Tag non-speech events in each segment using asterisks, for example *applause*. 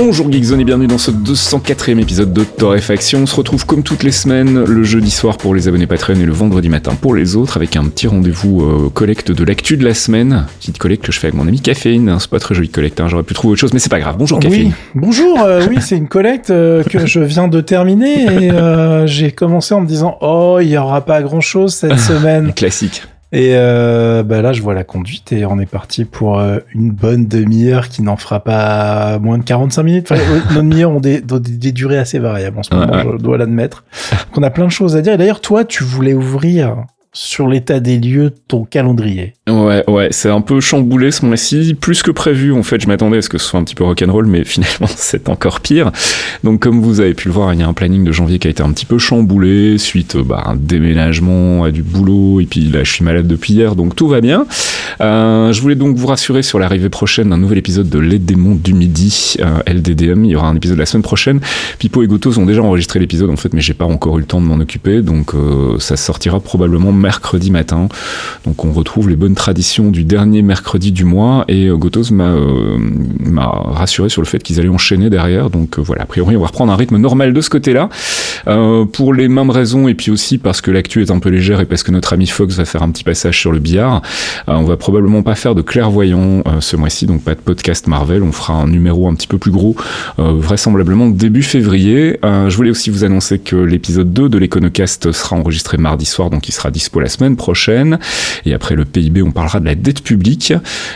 Bonjour Geekzone et bienvenue dans ce 204e épisode de Torréfaction. On se retrouve comme toutes les semaines le jeudi soir pour les abonnés Patreon et le vendredi matin pour les autres avec un petit rendez-vous euh, collecte de l'actu de la semaine. Petite collecte que je fais avec mon ami Caféine. C'est pas très joli collecte, hein. j'aurais pu trouver autre chose mais c'est pas grave. Bonjour Caféine. Oui, bonjour, euh, oui c'est une collecte euh, que je viens de terminer et j'ai commencé en me disant oh il y aura pas grand chose cette *laughs* semaine. Classique. Et euh, bah là, je vois la conduite et on est parti pour euh, une bonne demi-heure qui n'en fera pas moins de 45 minutes. Enfin, *laughs* nos demi-heures ont des, des, des, durées assez variables en ce moment, Ouais, ouais. je dois l'admettre. On a plein de choses à dire. Et d'ailleurs, toi, tu voulais ouvrir sur l'état des lieux de ton calendrier. Ouais, ouais, c'est un peu chamboulé ce mois-ci, plus que prévu. En fait, je m'attendais à ce que ce soit un petit peu rock'n'roll, mais *laughs* finalement, c'est encore pire. Donc, comme vous avez pu le voir, il y a un planning de janvier qui a été un petit peu chamboulé suite euh, bah, un déménagement, à du boulot, et puis là, je suis malade depuis hier, donc tout va bien. Euh, je voulais donc vous rassurer sur l'arrivée prochaine d'un nouvel épisode de Les démons du midi, euh, LDDM. Il y aura un épisode la semaine prochaine. Pipo et Gotos ont déjà enregistré l'épisode, en fait, mais j'ai pas encore eu le temps de m'en occuper, donc euh, ça sortira probablement mercredi matin. Donc, on retrouve les bonnes traditions du dernier mercredi du mois, et euh, Gotos m'a euh, m'a rassuré sur le fait qu'ils allaient enchaîner derrière. Donc euh, voilà, a priori, on va reprendre un rythme normal de ce côté-là. Pour les mêmes raisons, et puis aussi parce que l'actu est un peu légère et parce que notre ami Fox va faire un petit passage sur le billard, on va probablement pas faire de clairvoyant ce mois-ci, donc pas de podcast Marvel. On fera un numéro un petit peu plus gros, vraisemblablement début février. Je voulais aussi vous annoncer que l'épisode 2 de l'Econocast sera enregistré mardi soir, donc il sera dispo la semaine prochaine. Et après le PIB, on parlera de la dette publique.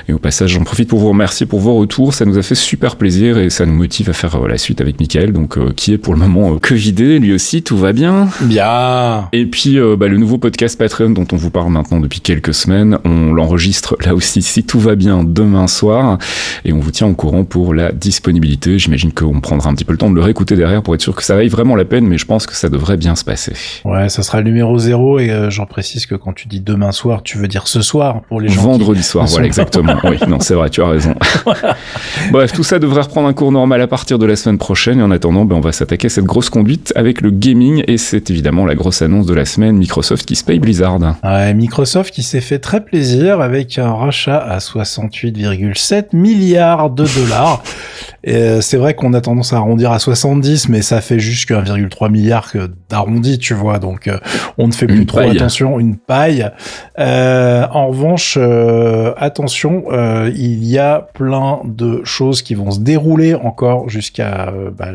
Et au passage, j'en profite pour vous remercier pour vos retours. Ça nous a fait super plaisir et ça nous motive à faire euh, la suite avec Michael, donc euh, qui est pour le moment euh, que vidé. Lui aussi, tout va bien. Bien. Et puis euh, bah, le nouveau podcast Patreon dont on vous parle maintenant depuis quelques semaines, on l'enregistre là aussi si tout va bien demain soir et on vous tient au courant pour la disponibilité. J'imagine qu'on prendra un petit peu le temps de le réécouter derrière pour être sûr que ça vaille vraiment la peine, mais je pense que ça devrait bien se passer. Ouais, ça sera le numéro zéro et j'en précise que quand tu dis demain soir, tu veux dire ce soir pour les gens qui- Vendredi soir, voilà exactement. oui, non, c'est vrai, tu as raison. *laughs* Bref, tout ça devrait reprendre un cours normal à partir de la semaine prochaine. Et en attendant, ben, on va s'attaquer à cette grosse conduite avec le gaming. Et c'est évidemment la grosse annonce de la semaine, Microsoft qui se paye Blizzard. Ouais, Microsoft qui s'est fait très plaisir avec un rachat à 68,7 milliards de dollars. *laughs* Et euh, c'est vrai qu'on a tendance à arrondir à 70, mais ça fait juste que 1,3 milliard d'arrondi, tu vois. Donc euh, on ne fait plus trop paille. Une paille. Euh, en revanche, euh, attention, euh, il y a plein de choses qui vont se dérouler encore jusqu'à bah,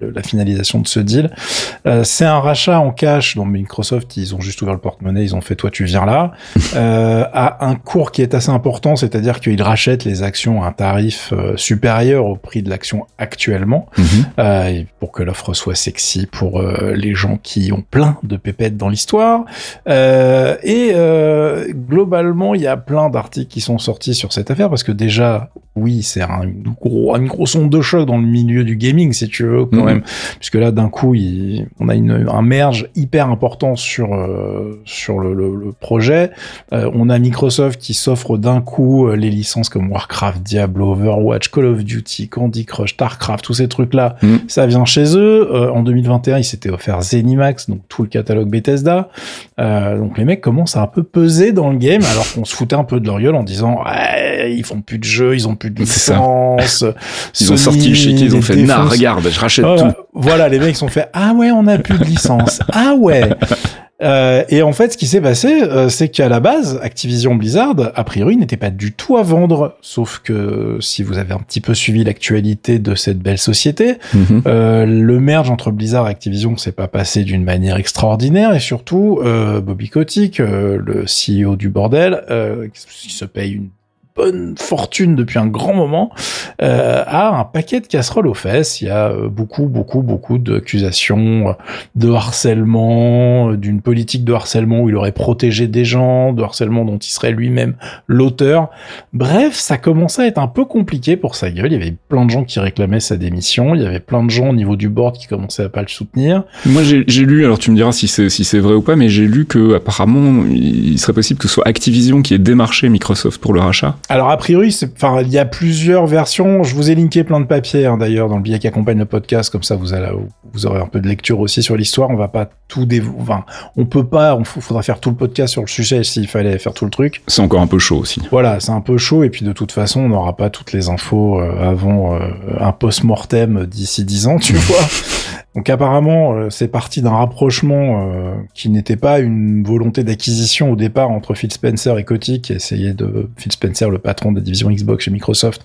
la finalisation de ce deal. C'est un rachat en cash, donc Microsoft, ils ont juste ouvert le porte-monnaie, ils ont fait toi tu viens là, *laughs* à un cours qui est assez important, c'est-à-dire qu'ils rachètent les actions à un tarif supérieur au prix de l'action actuellement, Mhm. pour que l'offre soit sexy pour les gens qui ont plein de pépettes dans l'histoire. Euh, et euh, globalement, il y a plein d'articles qui sont sortis sur cette affaire, parce que déjà, oui, c'est un gros, une grosse onde de choc dans le milieu du gaming, si tu veux, quand Mhm. même puisque là d'un coup il, on a une, un merge hyper important sur euh, sur le, le, le projet. Euh, on a Microsoft qui s'offre d'un coup euh, les licences comme Warcraft, Diablo, Overwatch, Call of Duty, Candy Crush, Starcraft, tous ces trucs là, Mhm. ça vient chez eux. Euh, en 2021, ils s'étaient offert Zenimax, donc tout le catalogue Bethesda. Euh, donc les mecs commencent à un peu peser dans le game, alors qu'on se foutait un peu de leur gueule en disant ouais, ils font plus de jeux, ils ont plus de licences. *laughs* Ils ont sorti le chéquier, ils ont fait, nah, regarde, je rachète Voilà, tout. voilà, les mecs sont fait ah ouais, on a plus de licence. ah ouais. Euh, et en fait, ce qui s'est passé, euh, c'est qu'à la base, Activision Blizzard, a priori, n'était pas du tout à vendre. Sauf que si vous avez un petit peu suivi l'actualité de cette belle société, Mhm. euh, le merge entre Blizzard et Activision s'est pas passé d'une manière extraordinaire. Et surtout, Bobby Kotick, le CEO du bordel, qui se paye une bonne fortune depuis un grand moment, euh, a un paquet de casseroles aux fesses. Il y a euh, beaucoup, beaucoup, beaucoup d'accusations de harcèlement, d'une politique de harcèlement où il aurait protégé des gens, de harcèlement dont il serait lui-même l'auteur. Bref, ça commençait à être un peu compliqué pour sa gueule. Il y avait plein de gens qui réclamaient sa démission. Il y avait plein de gens au niveau du board qui commençaient à pas le soutenir. Moi, j'ai lu, alors tu me diras si c'est si vrai ou pas, mais j'ai lu que apparemment il serait possible que ce soit Activision qui ait démarché Microsoft pour le rachat. Alors a priori, enfin il y a plusieurs versions. Je vous ai linké plein de papiers hein, d'ailleurs dans le billet qui accompagne le podcast, comme ça vous allez, vous aurez un peu de lecture aussi sur l'histoire. On va pas tout dévoiler. Enfin, on peut pas. On faudra faire tout le podcast sur le sujet s'il fallait faire tout le truc. C'est encore un peu chaud aussi. Voilà, c'est un peu chaud et puis de toute façon, on n'aura pas toutes les infos euh, avant euh, un post-mortem d'ici 10 ans, tu *laughs* vois. Donc apparemment, euh, c'est parti d'un rapprochement euh, qui n'était pas une volonté d'acquisition au départ entre Phil Spencer et Kotick, qui essayait de Phil Spencer, le patron de la division Xbox chez Microsoft,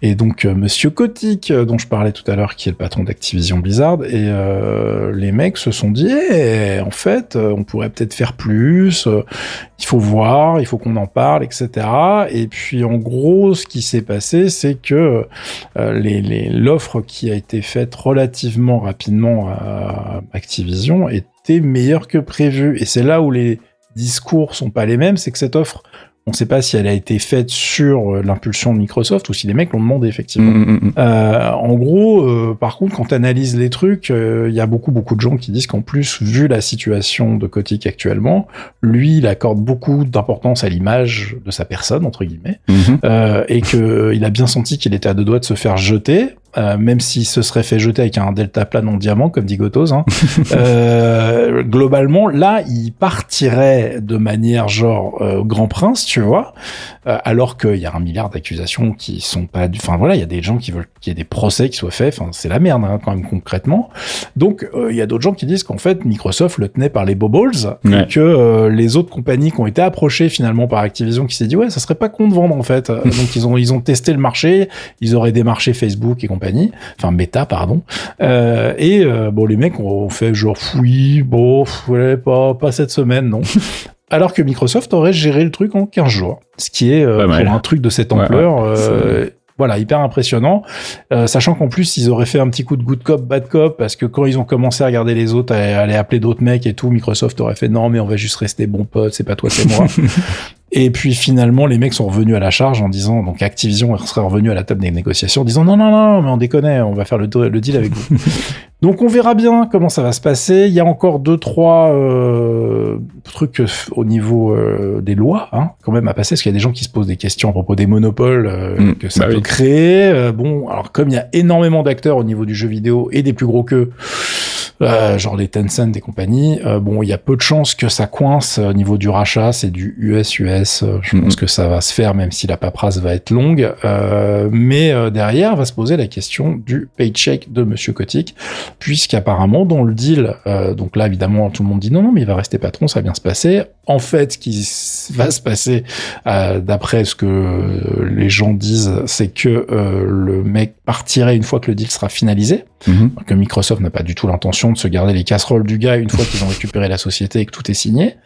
et donc euh, Monsieur Kotick, dont je parlais tout à l'heure, qui est le patron d'Activision Blizzard. Et les mecs se sont dit, eh, en fait, on pourrait peut-être faire plus. il faut voir, il faut qu'on en parle, etc. Et puis en gros, ce qui s'est passé, c'est que l'offre qui a été faite relativement rapidement à Activision était meilleur que prévu. Et c'est là où les discours sont pas les mêmes, c'est que cette offre, on ne sait pas si elle a été faite sur euh, l'impulsion de Microsoft ou si les mecs l'ont demandé effectivement. Mm, mm, mm. Euh, en gros, euh, par contre, quand tu analyses les trucs, il y a beaucoup beaucoup de gens qui disent qu'en plus, vu la situation de Kotick actuellement, lui, il accorde beaucoup d'importance à l'image de sa personne entre guillemets, mm-hmm. et que il a bien senti qu'il était à deux doigts de se faire jeter euh, même s'il se serait fait jeter avec un delta plane en diamant, comme dit Gotos, hein, *laughs* euh, globalement, là, il partirait de manière genre euh, grand prince, tu vois, euh, alors qu'il y a un milliard d'accusations qui sont pas... Enfin voilà, il y a des gens qui veulent qu'il y ait des procès qui soient faits, enfin c'est la merde hein, quand même concrètement. Donc il y a d'autres gens qui disent qu'en fait, Microsoft le tenait par les bobbles, et que les autres compagnies qui ont été approchées finalement par Activision qui s'est dit ouais, ça serait pas con de vendre en fait. Donc ils ont, ils ont testé le marché, ils auraient démarché Facebook et enfin Meta pardon. Euh, et euh, bon, les mecs ont fait genre oui, bon, ouais, pas pas cette semaine non. *laughs* Alors que Microsoft aurait géré le truc en 15 jours, ce qui est euh, pour un truc de cette ampleur. voilà, hyper impressionnant. sachant qu'en plus, ils auraient fait un petit coup de good cop, bad cop, parce que quand ils ont commencé à regarder les autres, à aller appeler d'autres mecs et tout, Microsoft aurait fait non, mais on va juste rester bons potes, c'est pas toi, c'est moi. *laughs* Et puis finalement, les mecs sont revenus à la charge en disant, donc Activision serait revenu à la table des négociations en disant non, non, non, mais on déconne, on va faire le, le deal avec vous. *laughs* donc on verra bien comment ça va se passer. Il y a encore deux, trois euh, trucs euh, au niveau euh, des lois, hein, quand même à passer, parce qu'il y a des gens qui se posent des questions à propos des monopoles euh, mm. que ça bah peut créer. Bon, alors comme il y a énormément d'acteurs au niveau du jeu vidéo et des plus gros que euh, genre les Tencent des compagnies. Euh, bon, il y a peu de chances que ça coince au niveau du rachat, c'est du US-US. Euh, je pense mm-hmm. que ça va se faire, même si la paperasse va être longue. mais derrière, va se poser la question du paycheck de Monsieur Kotick, puisqu'apparemment dans le deal, donc là évidemment tout le monde dit non, non, mais il va rester patron, ça va bien se passer. En fait, ce qui va se passer, d'après ce que les gens disent, c'est que le mec partirait une fois que le deal sera finalisé. Mm-hmm. Que Microsoft n'a pas du tout l'intention de se garder les casseroles du gars une fois qu'ils ont récupéré la société et que tout est signé.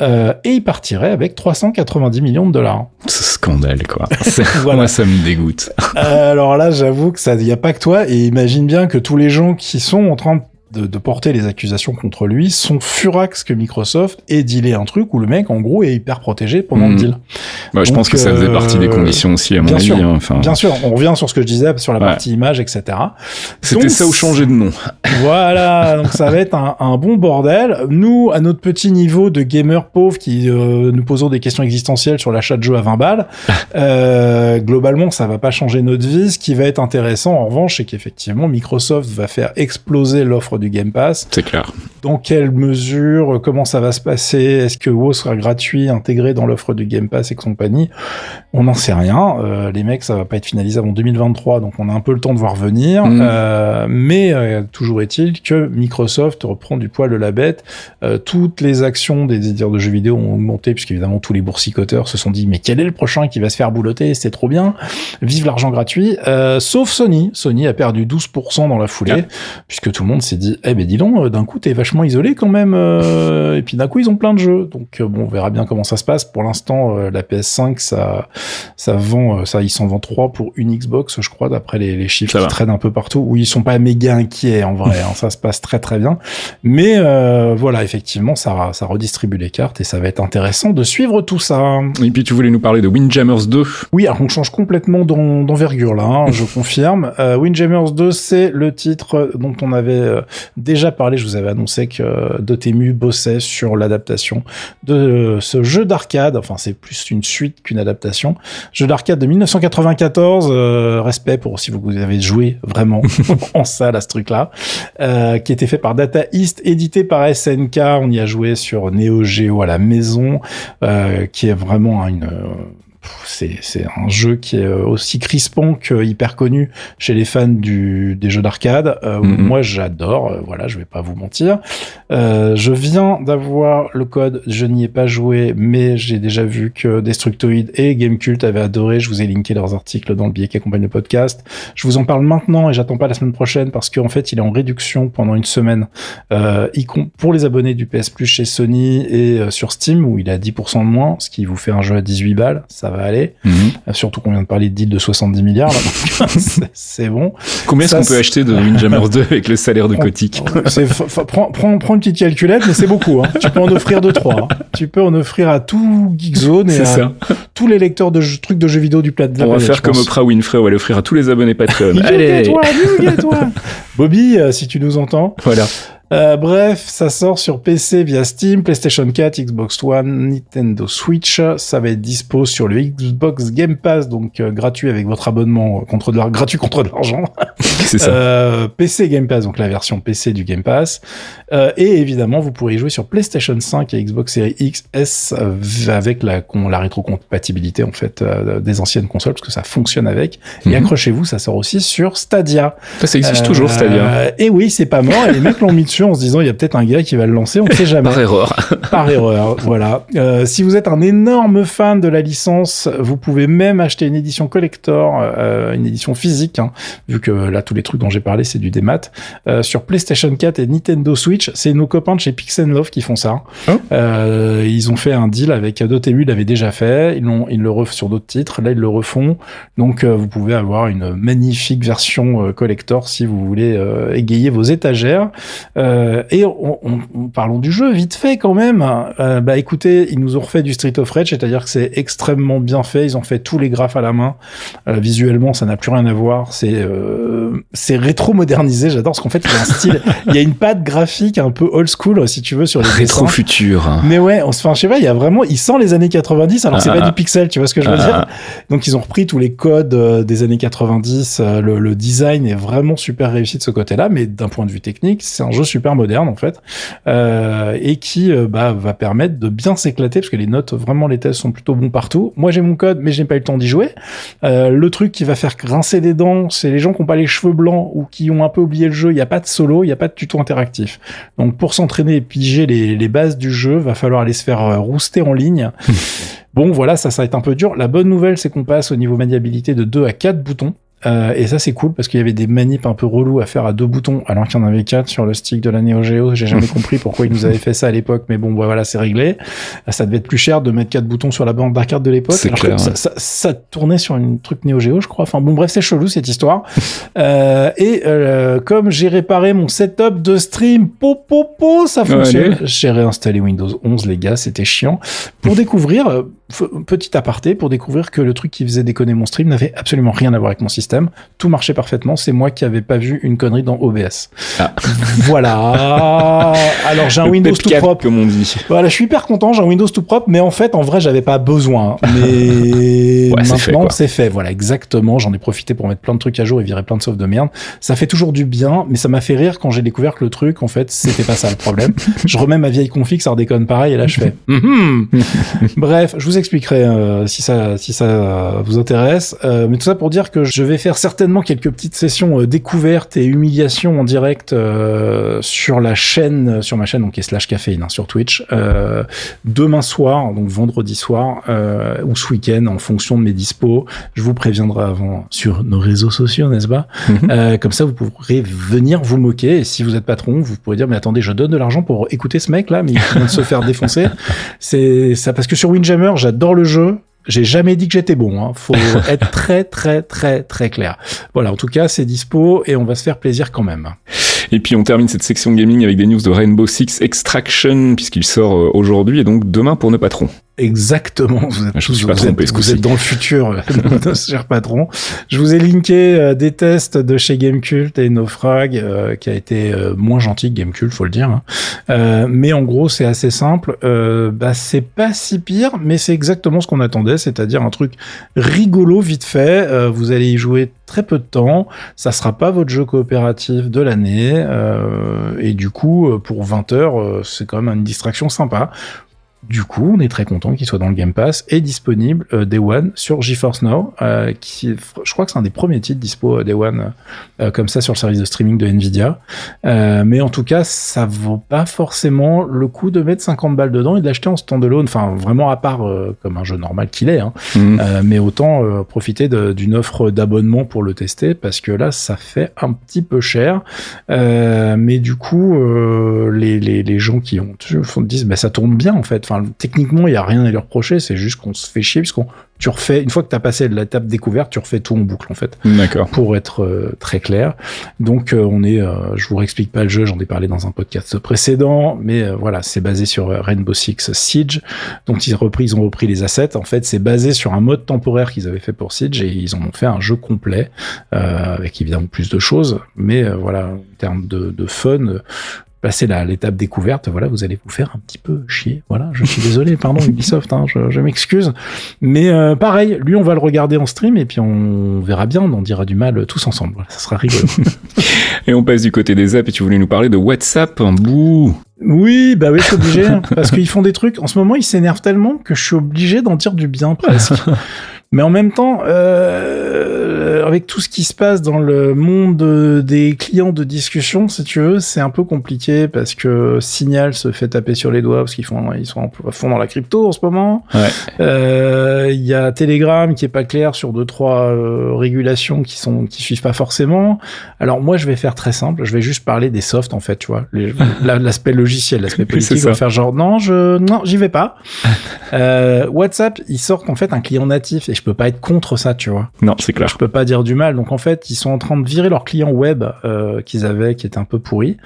Euh, et il partirait avec 390 millions de dollars. Ce scandale, quoi. *laughs* voilà. Moi, ça me dégoûte. Euh, alors là, j'avoue que ça, il y a pas que toi. Et imagine bien que tous les gens qui sont en train de de, de, porter les accusations contre lui sont furax que Microsoft ait dealé un truc où le mec en gros est hyper protégé pendant le hmm. deal. Bah, je pense que ça faisait partie des euh, conditions aussi à mon bien avis. Sûr, hein. Bien sûr, on revient sur ce que je disais sur la partie image, etc. C'était ça ou changer de nom. *laughs* Voilà, donc ça va être un, un, bon bordel. Nous, à notre petit niveau de gamer pauvre qui euh, nous posons des questions existentielles sur l'achat de jeux à 20 balles, *laughs* euh, globalement ça va pas changer notre vie. Ce qui va être intéressant en revanche, c'est qu'effectivement Microsoft va faire exploser l'offre du Game Pass. C'est clair. Dans quelle mesure, comment ça va se passer? Est-ce que WoW sera gratuit, intégré dans l'offre du Game Pass et compagnie? On n'en sait rien. Euh, les mecs, ça va pas être finalisé avant 2023, donc on a un peu le temps de voir venir. Mm. Euh, mais euh, toujours est-il que Microsoft reprend du poil de la bête. toutes les actions des éditeurs de jeux vidéo ont augmenté, puisqu'évidemment tous les boursicoteurs se sont dit mais quel est le prochain qui va se faire boulotter? C'est trop bien. Vive l'argent gratuit. sauf Sony. Sony a perdu 12% dans la foulée, puisque tout le monde s'est dit eh ben dis donc, euh, d'un coup, t'es vachement isolé quand même. Euh, et puis d'un coup, ils ont plein de jeux. Donc euh, bon, on verra bien comment ça se passe. Pour l'instant, la PS PS5, ça, ça vend, ça, ils s'en vendent trois pour une Xbox, je crois, d'après les, les chiffres qui traînent un peu partout. Où ils sont pas méga inquiets en vrai, hein, ça se passe très très bien. Mais euh, voilà, effectivement, ça, ça redistribue les cartes et ça va être intéressant de suivre tout ça. Et puis tu voulais nous parler de Windjammers 2. Oui, alors on change complètement d'envergure là, hein, je confirme. Euh, Windjammers 2, c'est le titre dont on avait euh, déjà parlé. Je vous avais annoncé que Dotemu bossait sur l'adaptation de ce jeu d'arcade. Enfin, c'est plus une suite qu'une adaptation. Jeu d'arcade de 1994. Euh, respect pour si vous avez joué vraiment *laughs* en salle à ce truc-là, euh, qui était fait par Data East, édité par SNK. On y a joué sur Neo Geo à la maison, euh, qui est vraiment une c'est un jeu qui est euh, aussi crispant que hyper connu chez les fans du, des jeux d'arcade. Euh, mm-hmm. Moi, j'adore. Euh, voilà, je vais pas vous mentir. je viens d'avoir le code. Je n'y ai pas joué, mais j'ai déjà vu que Destructoid et Gamecult avaient adoré. Je vous ai linké leurs articles dans le billet qui accompagne le podcast. Je vous en parle maintenant et j'attends pas la semaine prochaine parce qu'en fait, il est en réduction pendant une semaine euh, pour les abonnés du PS Plus chez Sony et sur Steam où il est à 10% de moins, ce qui vous fait un jeu à 18 balles. Ça va aller. Mhm. Euh, surtout qu'on vient de parler de deal de 70 milliards, *laughs* c'est bon. Combien est-ce qu'on peut acheter de Windjammers 2 avec le salaire de Kotick prends, prends, prends, une petite calculette, mais c'est beaucoup. Hein. Tu peux en offrir deux, trois. Hein. Tu peux en offrir à tout Geekzone et à tous les lecteurs de trucs de jeux vidéo du plat de la On va faire comme Oprah Winfrey, on va l'offrir à tous les abonnés Patreon. Allez, toi, toi. *laughs* Bobby, euh, si tu nous entends. Voilà. Euh, bref, ça sort sur PC via Steam, PlayStation 4, Xbox One, Nintendo Switch. Ça va être dispo sur le Xbox Game Pass, donc euh, gratuit avec votre abonnement contre de gratuit contre de l'argent. *laughs* C'est ça. Euh, PC Game Pass, donc la version PC du Game Pass. Euh, et évidemment, vous pourrez y jouer sur PlayStation 5 et Xbox Series X, S avec la, la rétrocompatibilité en fait des anciennes consoles, parce que ça fonctionne avec. Et mhm. accrochez-vous, ça sort aussi sur Stadia. Ça, existe toujours Stadia. Et oui, c'est pas mort. et les mecs l'ont mis dessus en se disant il y a peut-être un gars qui va le lancer, on ne sait *laughs* jamais. Par erreur. Par erreur, voilà. Euh, si vous êtes un énorme fan de la licence, vous pouvez même acheter une édition collector, euh, une édition physique, hein, vu que là tous les trucs dont j'ai parlé c'est du démat. Euh, sur PlayStation 4 et Nintendo Switch, c'est nos copains de chez Pixel Love qui font ça. Oh. Ils ont fait un deal avec Dotemu, ils l'avaient déjà fait, ils, l'ont, ils le refont sur d'autres titres, là ils le refont. Donc vous pouvez avoir une magnifique version collector si vous voulez égayer vos étagères. Euh, et on, on, parlons du jeu vite fait quand même. Euh, bah écoutez, ils nous ont refait du Street of Rage, c'est-à-dire que c'est extrêmement bien fait. Ils ont fait tous les graphes à la main. Euh, visuellement, ça n'a plus rien à voir. C'est euh, c'est rétro modernisé. J'adore parce qu'en fait, il y a un style, *laughs* il y a une patte graphique un peu old school si tu veux sur les rétro futur. Mais ouais, enfin je sais pas, il y a vraiment, il sent les années 90 alors c'est pas ah. du pixel, tu vois ce que je veux ah. dire. Donc ils ont repris tous les codes des années 90. Le, le design est vraiment super réussi de ce côté-là, mais d'un point de vue technique, c'est un jeu super moderne en fait, euh, et qui euh, bah, va permettre de bien s'éclater parce que les notes, vraiment les tests sont plutôt bons partout. Moi j'ai mon code, mais j'ai pas eu le temps d'y jouer. Euh, le truc qui va faire grincer des dents, c'est les gens qui ont pas les cheveux blancs ou qui ont un peu oublié le jeu. Il n'y a pas de solo, il n'y a pas de tuto interactif. Donc pour s'entraîner et piger les, les bases du jeu, va falloir aller se faire rouster en ligne. *laughs* Bon, voilà, ça, ça va être un peu dur. La bonne nouvelle, c'est qu'on passe au niveau maniabilité de 2 à 4 boutons. Euh, et ça c'est cool parce qu'il y avait des manips un peu relous à faire à deux boutons alors qu'il y en avait quatre sur le stick de la Neo Geo. J'ai jamais *laughs* compris pourquoi ils nous avaient fait ça à l'époque, mais bon, bah, voilà, c'est réglé. Ça devait être plus cher de mettre quatre boutons sur la bande d'arcade de l'époque. ça, ça, tournait sur une truc Neo Geo, je crois. Enfin bon, bref, c'est chelou cette histoire. *laughs* euh, et euh, comme j'ai réparé mon setup de stream, po, po, po ça fonctionne. j'ai réinstallé Windows 11, les gars, c'était chiant. Pour découvrir, euh, petit aparté, pour découvrir que le truc qui faisait déconner mon stream n'avait absolument rien à voir avec mon système tout marchait parfaitement. C'est moi qui avais pas vu une connerie dans OBS. Ah. *laughs* Voilà. Alors j'ai un Windows tout propre. Comme on dit. Voilà, je suis hyper content. J'ai un Windows tout propre, mais en fait, en vrai, j'avais pas besoin. Mais *laughs* maintenant, c'est fait, Voilà, exactement. J'en ai profité pour mettre plein de trucs à jour et virer plein de sauves de merde. Ça fait toujours du bien, mais ça m'a fait rire quand j'ai découvert que le truc, en fait, c'était pas ça le problème. *laughs* je remets ma vieille config, ça redéconne pareil, et là je fais. Mm-hmm. Bref, je vous expliquerai euh, si ça si ça vous intéresse. Euh, mais tout ça pour dire que je vais faire certainement quelques petites sessions euh, découvertes et humiliations en direct euh, sur la chaîne, euh, sur ma chaîne, donc est slash caféine hein, sur Twitch, demain soir, donc vendredi soir, ou ce week-end, en fonction de mes dispos. Je vous préviendrai avant sur nos réseaux sociaux, n'est-ce pas? Mhm. Comme ça, vous pourrez venir vous moquer. Et si vous êtes patron, vous pourrez dire, mais attendez, je donne de l'argent pour écouter ce mec là, mais il vient de se faire *laughs* défoncer. C'est ça parce que sur Windjammer, j'adore le jeu J'ai jamais dit que j'étais bon. Hein. Faut *laughs* être très très très très clair. Voilà. En tout cas, c'est dispo et on va se faire plaisir quand même. Et puis on termine cette section gaming avec des news de Rainbow Six Extraction puisqu'il sort euh, aujourd'hui et donc demain pour nos patrons. Exactement. Vous êtes, Je me suis vous pas êtes- trompé, vous êtes dans le futur, *laughs* cher patron. Je vous ai linké euh, des tests de chez Gamecult et Naufrag, euh, qui a été euh, moins gentil que Gamecult, faut le dire. hein. Euh, mais en gros, c'est assez simple. Bah, c'est pas si pire, mais c'est exactement ce qu'on attendait, c'est-à-dire un truc rigolo, vite fait. Vous allez y jouer très peu de temps. Ça sera pas votre jeu coopératif de l'année. et du coup, pour 20 heures, c'est quand même une distraction sympa. Du coup, on est très content qu'il soit dans le Game Pass et disponible euh, Day One sur GeForce Now, euh, qui, je crois que c'est un des premiers titres dispo euh, Day One euh, comme ça sur le service de streaming de Nvidia. Mais en tout cas, ça vaut pas forcément le coup de mettre 50 balles dedans et de l'acheter en standalone, enfin vraiment à part comme un jeu normal qu'il est. Hein. Mhm. Mais autant profiter d'une offre d'abonnement pour le tester parce que là, ça fait un petit peu cher. Mais du coup, les, les, les gens qui ont font disent, bah, ça tourne bien en fait. Enfin, techniquement, il y a rien à lui reprocher. C'est juste qu'on se fait chier puisqu'on tu refais une fois que tu as passé l'étape découverte, tu refais tout en boucle en fait D'accord. pour être euh, très clair. Donc euh, on est, euh, je vous réexplique pas le jeu, j'en ai parlé dans un podcast précédent, mais voilà, c'est basé sur Rainbow Six Siege. Donc ils, repris, ils ont repris les assets. En fait, c'est basé sur un mode temporaire qu'ils avaient fait pour Siege et ils en ont fait un jeu complet euh, avec évidemment plus de choses, mais voilà, en termes de, de fun. Passer l'étape découverte, voilà, vous allez vous faire un petit peu chier. Voilà, je suis désolé, pardon *laughs* Ubisoft, hein, je, je m'excuse. Mais euh, pareil, lui, on va le regarder en stream et puis on verra bien, on en dira du mal tous ensemble. Voilà, ça sera rigolo. *laughs* Et on passe du côté des apps et tu voulais nous parler de WhatsApp. Bouh. oui, bah oui, je suis obligé, hein, parce qu'ils font des trucs. En ce moment, ils s'énervent tellement que je suis obligé d'en dire du bien presque. *laughs* Mais en même temps, euh, avec tout ce qui se passe dans le monde des clients de discussion, si tu veux, c'est un peu compliqué parce que Signal se fait taper sur les doigts parce qu'ils font, ils sont à fond dans la crypto en ce moment. Ouais. Euh, Il y a Telegram qui est pas clair sur deux trois euh, régulations qui sont qui suivent pas forcément. Alors moi je vais faire très simple, je vais juste parler des softs en fait, tu vois, *laughs* l'aspect logiciel, l'aspect politique, on va faire genre non je non j'y vais pas. *laughs* euh, WhatsApp ils sortent en fait un client natif et je peux pas être contre ça, tu vois. Non, c'est clair. Je peux pas dire du mal. Donc en fait, ils sont en train de virer leur client web euh, qu'ils avaient, qui était un peu pourri.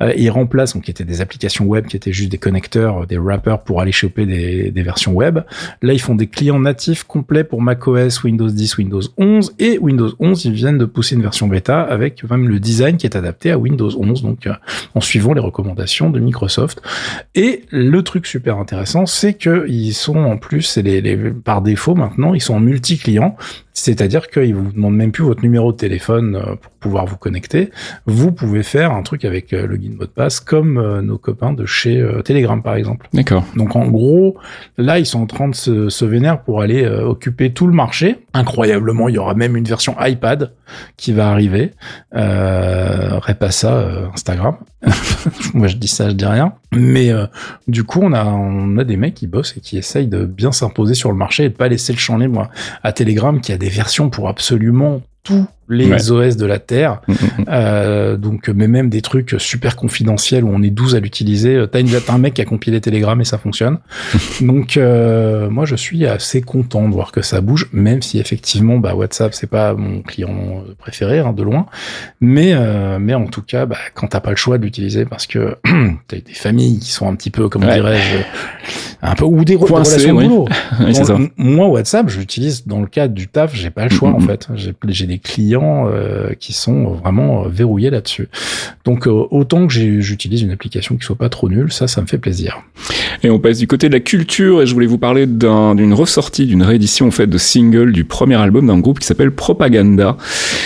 Euh, et ils remplacent, donc qui étaient des applications web, qui étaient juste des connecteurs, euh, des wrappers pour aller choper des, des versions web. Là, ils font des clients natifs complets pour macOS, Windows 10, Windows 11 et Windows 11. Ils viennent de pousser une version bêta avec même le design qui est adapté à Windows 11, donc euh, en suivant les recommandations de Microsoft. Et le truc super intéressant, c'est que ils sont en plus, c'est les, les- par défaut maintenant, ils sont en multi-client. C'est-à-dire qu'ils vous demandent même plus votre numéro de téléphone euh, pour pouvoir vous connecter. Vous pouvez faire un truc avec euh, login mot de passe comme euh, nos copains de chez Telegram par exemple. D'accord. Donc en gros, là ils sont en train de se, se vénérer pour aller occuper tout le marché. Incroyablement, il y aura même une version iPad qui va arriver. Euh, Repassa euh, Instagram. *laughs* Moi je dis ça, je dis rien. Mais euh, du coup, on a on a des mecs qui bossent et qui essayent de bien s'imposer sur le marché et de pas laisser le champ libre à Telegram qui a des versions pour absolument tous les Ouais. OS de la Terre. Mm, mm, mm. Euh, donc, mais même des trucs super confidentiels où on est 12 à l'utiliser. Euh, T'as une- t'as un mec qui a compilé Telegram et ça fonctionne. *laughs* donc, euh, moi, je suis assez content de voir que ça bouge, même si effectivement, bah, WhatsApp, c'est pas mon client préféré, hein, de loin. Mais, euh, mais en tout cas, bah, quand t'as pas le choix de l'utiliser parce que *clears throat* t'as des familles qui sont un petit peu, comment Ouais. dirais-je, un peu, ou des, re- relations de oui. boulot. *laughs* Oui, c'est Dans- ça. m- Moi, WhatsApp, je l'utilise dans le cadre du taf, j'ai pas le choix en fait. J'ai j'ai des clients euh, qui sont vraiment euh, verrouillés là-dessus. Donc euh, autant que j'utilise une application qui soit pas trop nulle, ça, ça me fait plaisir. Et on passe du côté de la culture et je voulais vous parler d'un- d'une ressortie, d'une réédition en fait de single du premier album d'un groupe qui s'appelle Propaganda.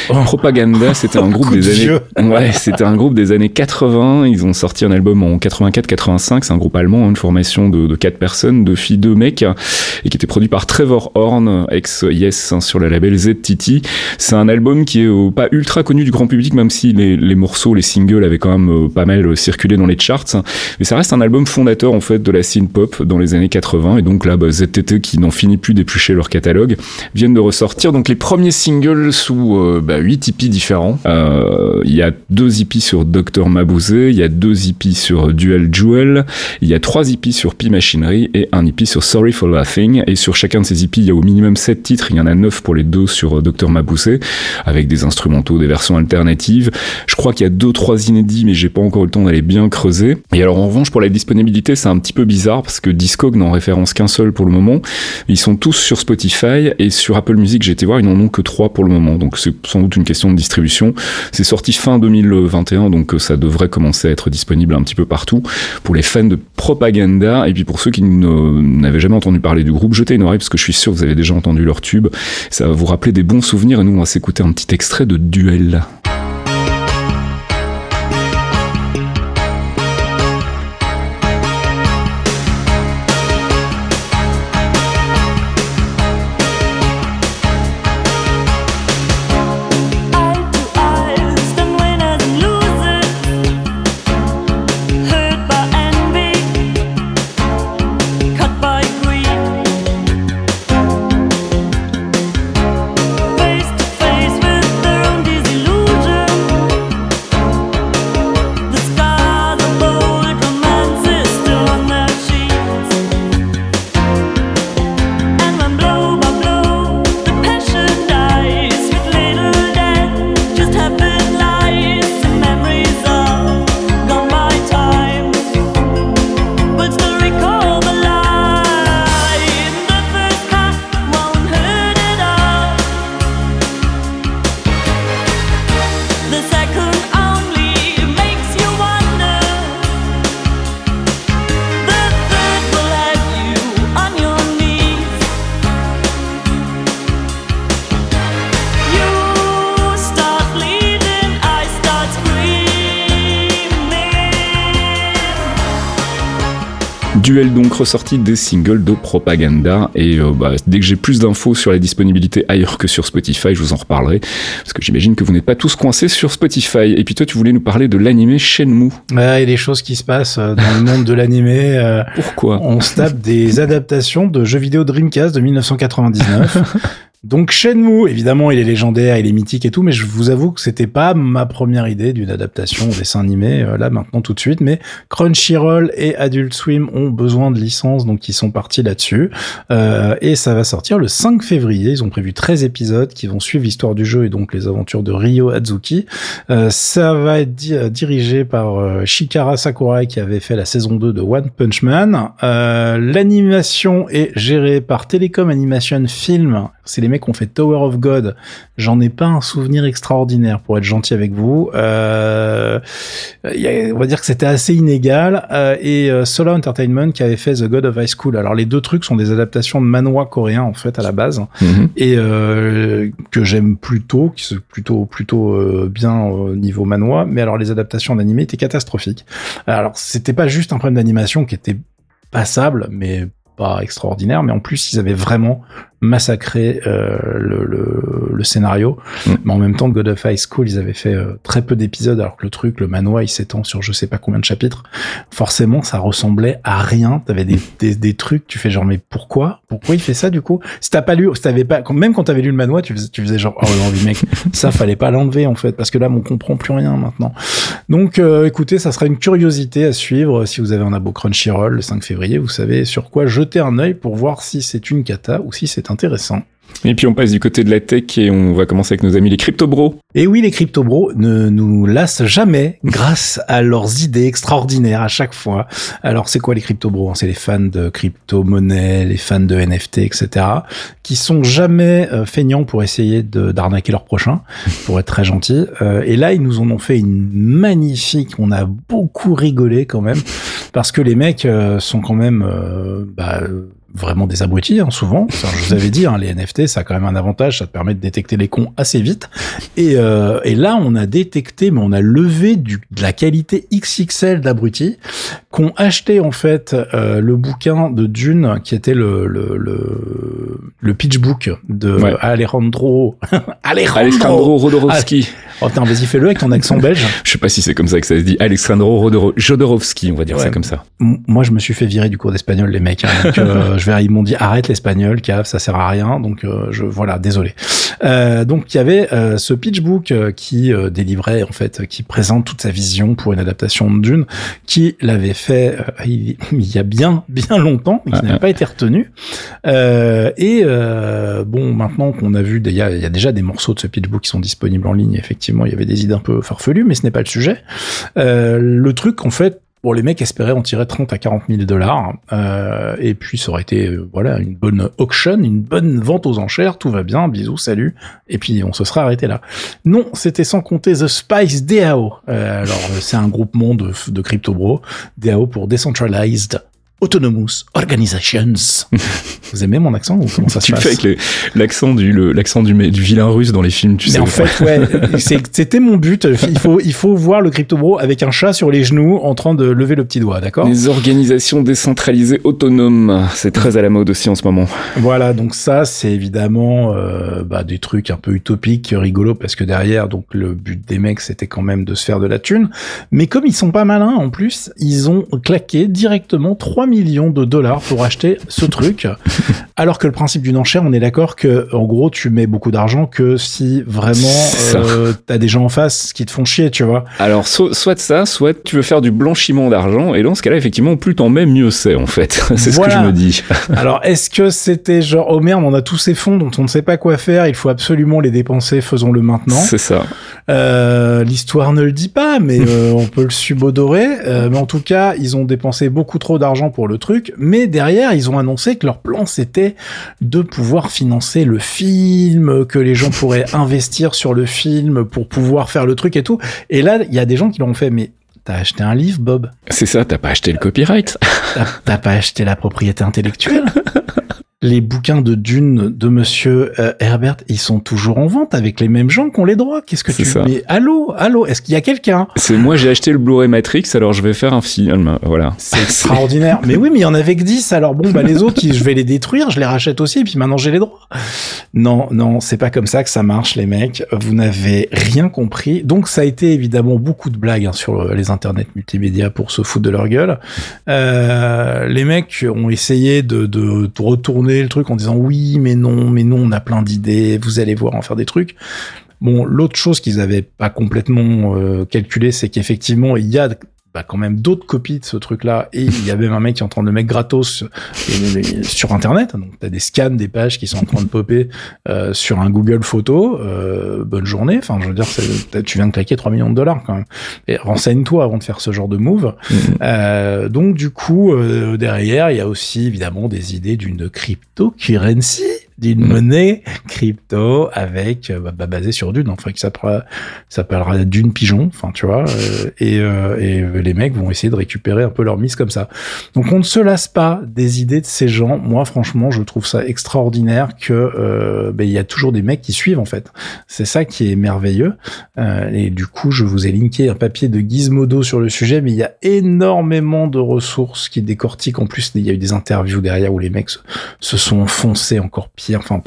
Oh. Propaganda, c'était un *laughs* groupe des années. Ouais, c'était un groupe des années 80. Ils ont sorti un album en 84-85. C'est un groupe allemand, une formation de, de quatre personnes, deux filles, deux mecs, et qui était produit par Trevor Horn, ex Yes, hein, sur le label ZTT. C'est un album qui est euh, pas ultra connu du grand public, même si les, morceaux, les singles avaient quand même euh, pas mal euh, circulé dans les charts. Mais ça reste un album fondateur en fait de la synth pop dans les années 80. Et donc là, bah, ZTT qui n'en finit plus d'éplucher leur catalogue viennent de ressortir donc les premiers singles sous euh, bah, 8 hippies différents. Il y a deux hippies sur Dr Mabuse, il y a deux hippies sur Dual Jewel, il y a trois hippies sur P Machinery et un EP sur Sorry for Laughing. Et sur chacun de ces EP, il y a au minimum 7 titres. Il y en a 9 pour les deux sur Dr Maboussé, avec des instrumentaux, des versions alternatives. Je crois qu'il y a deux trois inédits, mais j'ai pas encore eu le temps d'aller bien creuser. Et alors en revanche, pour la disponibilité, c'est un petit peu bizarre parce que Discog n'en référence qu'un seul pour le moment. Ils sont tous sur Spotify et sur Apple Music, j'ai été voir, ils n'en ont que trois pour le moment. Donc c'est sans doute une question de distribution. C'est sorti fin 2021, donc euh, ça devrait commencer à être disponible un petit peu partout pour les fans de Propaganda et puis pour ceux qui n'avaient jamais entendu parler du groupe, jetez une oreille parce que je suis sûr que vous avez déjà entendu leur tube. Ça va vous rappeler des bons souvenirs et nous on va s'écouter un petit extrait de Duel. Duel donc ressorti des singles de Propaganda et euh, bah, dès que j'ai plus d'infos sur la disponibilité ailleurs que sur Spotify, je vous en reparlerai parce que j'imagine que vous n'êtes pas tous coincés sur Spotify. Et puis toi, tu voulais nous parler de l'animé Shenmue. Il y a des choses qui se passent euh, dans le monde de l'animé. Euh, Pourquoi? On se tape des adaptations de jeux vidéo Dreamcast de 1999. *laughs* Donc Shenmue, évidemment, il est légendaire, il est mythique et tout, mais je vous avoue que c'était pas ma première idée d'une adaptation au dessin animé, euh, là maintenant tout de suite, mais Crunchyroll et Adult Swim ont besoin de licences, donc ils sont partis là-dessus, euh, et ça va sortir le 5 février, ils ont prévu 13 épisodes qui vont suivre l'histoire du jeu et donc les aventures de Ryo Azuki. Euh, ça va être dirigé par Shikara Sakurai qui avait fait la saison 2 de One Punch Man. L'animation est gérée par Telecom Animation Film, c'est les mecs qui ont fait Tower of God. J'en ai pas un souvenir extraordinaire pour être gentil avec vous. Euh, on va dire que c'était assez inégal. Euh, et euh, Solo Entertainment qui avait fait The God of High School. Alors les deux trucs sont des adaptations de manhwa coréens en fait à la base mhm. et euh, que j'aime plutôt, qui sont plutôt plutôt bien au niveau manhwa. Mais alors les adaptations d'animé étaient catastrophiques. Alors c'était pas juste un problème d'animation qui était passable, mais pas extraordinaire, mais en plus ils avaient vraiment massacrer euh, le, le, le, scénario. Mm. Mais en même temps, God of High School, ils avaient fait euh, très peu d'épisodes, alors que le truc, le manoir, il s'étend sur je sais pas combien de chapitres. Forcément, ça ressemblait à rien. T'avais des, des, des, trucs, tu fais genre, mais pourquoi? Pourquoi il fait ça du coup? Si t'as pas lu, si t'avais pas, même quand t'avais lu le manoir, tu faisais, tu faisais genre, oh non, mec, *laughs* ça fallait pas l'enlever en fait, parce que là, on comprend plus rien maintenant. Donc, euh, écoutez, ça sera une curiosité à suivre. Si vous avez un abo Crunchyroll le 5 février, vous savez sur quoi jeter un œil pour voir si c'est une cata ou si c'est intéressant. Et puis on passe du côté de la tech et on va commencer avec nos amis les crypto bros. Et oui, les crypto bros ne nous lassent jamais grâce à leurs idées extraordinaires à chaque fois. Alors c'est quoi les crypto bros C'est les fans de crypto-monnaie, les fans de NFT, etc. qui sont jamais euh, feignants pour essayer d'arnaquer leur prochain, pour être très gentil. Euh, et là, ils nous en ont fait une magnifique. On a beaucoup rigolé quand même parce que les mecs euh, sont quand même bah, vraiment des abrutis, hein, souvent. je vous avais dit, hein, les NFT, ça a quand même un avantage, ça te permet de détecter les cons assez vite. Et, euh, et là, on a détecté, mais on a levé du, de la qualité XXL d'abrutis, qu'on acheté en fait euh, le bouquin de Dune, qui était le le, le, le pitch book de *laughs* Alejandro Alejandro, Alejandro Oh, putain, vas-y, fais-le avec ton accent belge. Je sais pas si c'est comme ça que ça se dit. Alexandro Rodoro- Jodorowsky, on va dire Ouais. ça comme ça. M- Moi, je me suis fait virer du cours d'espagnol, les mecs. hein. donc, euh, je vais, ils m'ont dit arrête l'espagnol, cave, ça sert à rien. Donc, euh, je, voilà, désolé. Euh, donc, il y avait euh, ce pitch book euh, qui euh, délivrait, en fait, qui présente toute sa vision pour une adaptation de Dune, qui l'avait fait euh, il, il y a bien, bien longtemps, mais qui Ah, n'avait ah. pas été retenu. Euh, et euh, bon, maintenant qu'on a vu, il y a, il y a déjà des morceaux de ce pitch book qui sont disponibles en ligne. Effectivement, il y avait des idées un peu farfelues, mais ce n'est pas le sujet. Euh, le truc, en fait, Bon, les mecs espéraient en tirer 30 à 40 000 dollars, euh, et puis ça aurait été euh, voilà une bonne auction, une bonne vente aux enchères, tout va bien, bisous, salut, et puis on se serait arrêté là. Non, c'était sans compter The Spice DAO. Euh, alors c'est un groupement de, de crypto bro, DAO pour Decentralized Autonomous Organizations. *laughs* Vous aimez mon accent ou comment ça se Tu le passe fais avec l'accent du, l'accent du, du vilain russe dans les films, tu Mais sais. en fait, ouais, c'était mon but. Il faut, il faut voir le crypto bro avec un chat sur les genoux en train de lever le petit doigt, d'accord? Les organisations décentralisées autonomes, c'est très à la mode aussi en ce moment. Voilà, donc ça, c'est évidemment euh, bah, des trucs un peu utopiques, rigolos, parce que derrière, donc le but des mecs, c'était quand même de se faire de la thune. Mais comme ils sont pas malins, en plus, ils ont claqué directement 3 millions de dollars pour acheter ce *laughs* truc. Alors que le principe d'une enchère, on est d'accord que, en gros, tu mets beaucoup d'argent que si vraiment euh, t'as des gens en face qui te font chier, tu vois. Alors, so- soit ça, soit tu veux faire du blanchiment d'argent, et dans ce cas-là, effectivement, plus t'en mets, mieux c'est, en fait. *laughs* c'est ce que je me dis. *laughs* Alors, est-ce que c'était genre, oh merde, on a tous ces fonds dont on ne sait pas quoi faire, il faut absolument les dépenser, faisons-le maintenant. C'est ça. Euh, L'histoire ne le dit pas, mais euh, on peut le subodorer. Euh, mais en tout cas, ils ont dépensé beaucoup trop d'argent pour le truc. Mais derrière, ils ont annoncé que leur plan, c'était de pouvoir financer le film, que les gens pourraient *laughs* investir sur le film pour pouvoir faire le truc et tout. Et là, il y a des gens qui l'ont fait, mais t'as acheté un livre, Bob? C'est ça, t'as pas acheté le copyright. T'as- T'as pas acheté la propriété intellectuelle? *laughs* Les bouquins de Dune de Monsieur euh, Herbert, ils sont toujours en vente avec les mêmes gens qui ont les droits. Qu'est-ce que tu ça. Mais allô, allô, est-ce qu'il y a quelqu'un? C'est moi, j'ai acheté le Blu-ray Matrix, alors je vais faire un film. Voilà. C'est extraordinaire. mais oui, mais il y en avait que 10. Alors bon, bah les autres, je vais les détruire, je les rachète aussi, et puis maintenant j'ai les droits. Non, non, c'est pas comme ça que ça marche, les mecs. Vous n'avez rien compris. Donc ça a été évidemment beaucoup de blagues hein, sur euh, les internets multimédia pour se foutre de leur gueule. Euh, les mecs ont essayé de, de, de retourner le truc en disant oui, mais non, mais non, on a plein d'idées. Vous allez voir en faire des trucs. Bon, l'autre chose qu'ils avaient pas complètement euh, calculé, c'est qu'effectivement, il y a bah, quand même d'autres copies de ce truc-là, et il y a même un mec qui est en train de le mettre gratos euh, sur Internet. Donc, t'as des scans des pages qui sont en train de popper euh, sur un Google Photo. Euh, bonne journée. Enfin, je veux dire, tu viens de claquer 3 millions de dollars quand même. Et renseigne-toi avant de faire ce genre de move. Mhm. Euh, donc, du coup, euh, derrière, il y a aussi évidemment des idées d'une cryptocurrency, d'une Mhm. monnaie crypto avec euh, bah, bah, basée sur Dune. Enfin, qui s'appellera s'appellera Dune Pigeon. Enfin, tu vois. euh, et, euh, et les mecs vont essayer de récupérer un peu leur mise comme ça. Donc, on ne se lasse pas des idées de ces gens. Moi, franchement, je trouve ça extraordinaire que euh, ben, il y a toujours des mecs qui suivent en fait. C'est ça qui est merveilleux. Euh, et du coup, je vous ai linké un papier de Gizmodo sur le sujet, mais il y a énormément de ressources qui décortiquent. En plus, il y a eu des interviews derrière où les mecs se, se sont enfoncés encore pire. Enfin,